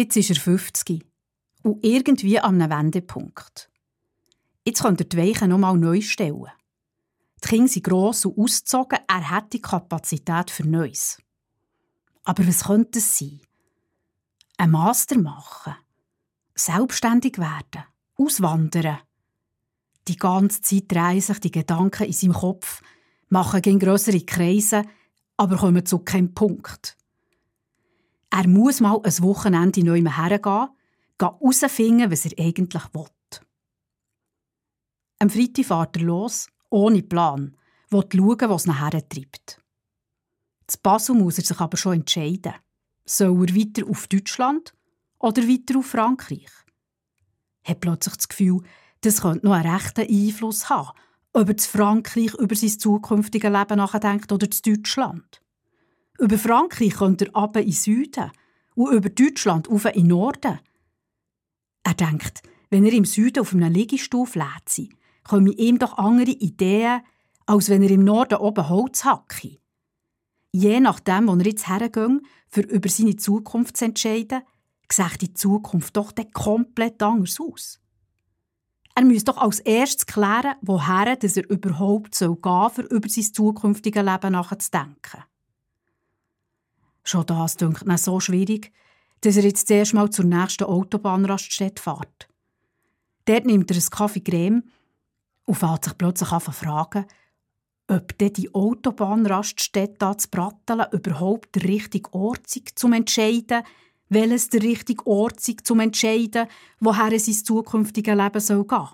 Jetzt ist er 50 und irgendwie an einem Wendepunkt. Jetzt könnt ihr die Weichen noch mal neu stellen. Die Kinder sind gross und ausgezogen, er hat die Kapazität für Neues. Aber was könnte es sein? Ein Master machen, selbstständig werden, auswandern. Die ganze Zeit drehen sich die Gedanken in seinem Kopf, machen gegen grössere Kreise, aber kommen zu keinem Punkt. Er muss mal ein Wochenende neu hergehen, herausfinden, was er eigentlich will. Am Freitag fährt er los, ohne Plan, will schauen, was ihn hertreibt. Zu Basel muss er sich aber schon entscheiden. Soll er weiter auf Deutschland oder weiter auf Frankreich? Er hat plötzlich das Gefühl, das könnte noch einen rechten Einfluss haben, ob er zu Frankreich über sein zukünftiges Leben nachdenkt oder zu Deutschland. Über Frankreich könnte er ab in den Süden und über Deutschland auf in den Norden. Er denkt, wenn er im Süden auf einem Liegestuhl lädt, kommen ihm doch andere Ideen, als wenn er im Norden oben Holz hacke. Je nachdem, wo er jetzt hergeht, für über seine Zukunft zu entscheiden, sieht die Zukunft doch dann komplett anders aus. Er muss doch als erstes klären, woher er überhaupt soll gehen für über sein zukünftiges Leben nachzudenken. Schon das dünkt mir so schwierig, dass er jetzt zuerst mal zur nächsten Autobahnraststätte fährt. Dort nimmt er einen Kaffee Creme und fährt sich plötzlich an fragen, ob denn die Autobahnraststätte zu Bratteln überhaupt der richtige Ort ist, zum entscheiden, welches der richtige Ort ist, zum entscheiden, woher sein zukünftiges Leben soll gehen.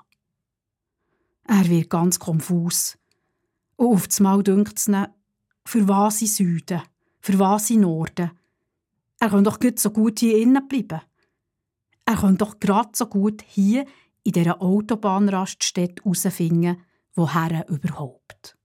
Er wird ganz konfus. Und auf einmal dünkt es ihn, für was in Süden, für was in Norden. Er kann doch gut so gut hier innen bleiben. Er kann doch gerade so gut hier in dieser Autobahnraststätte herausfinden, woher überhaupt.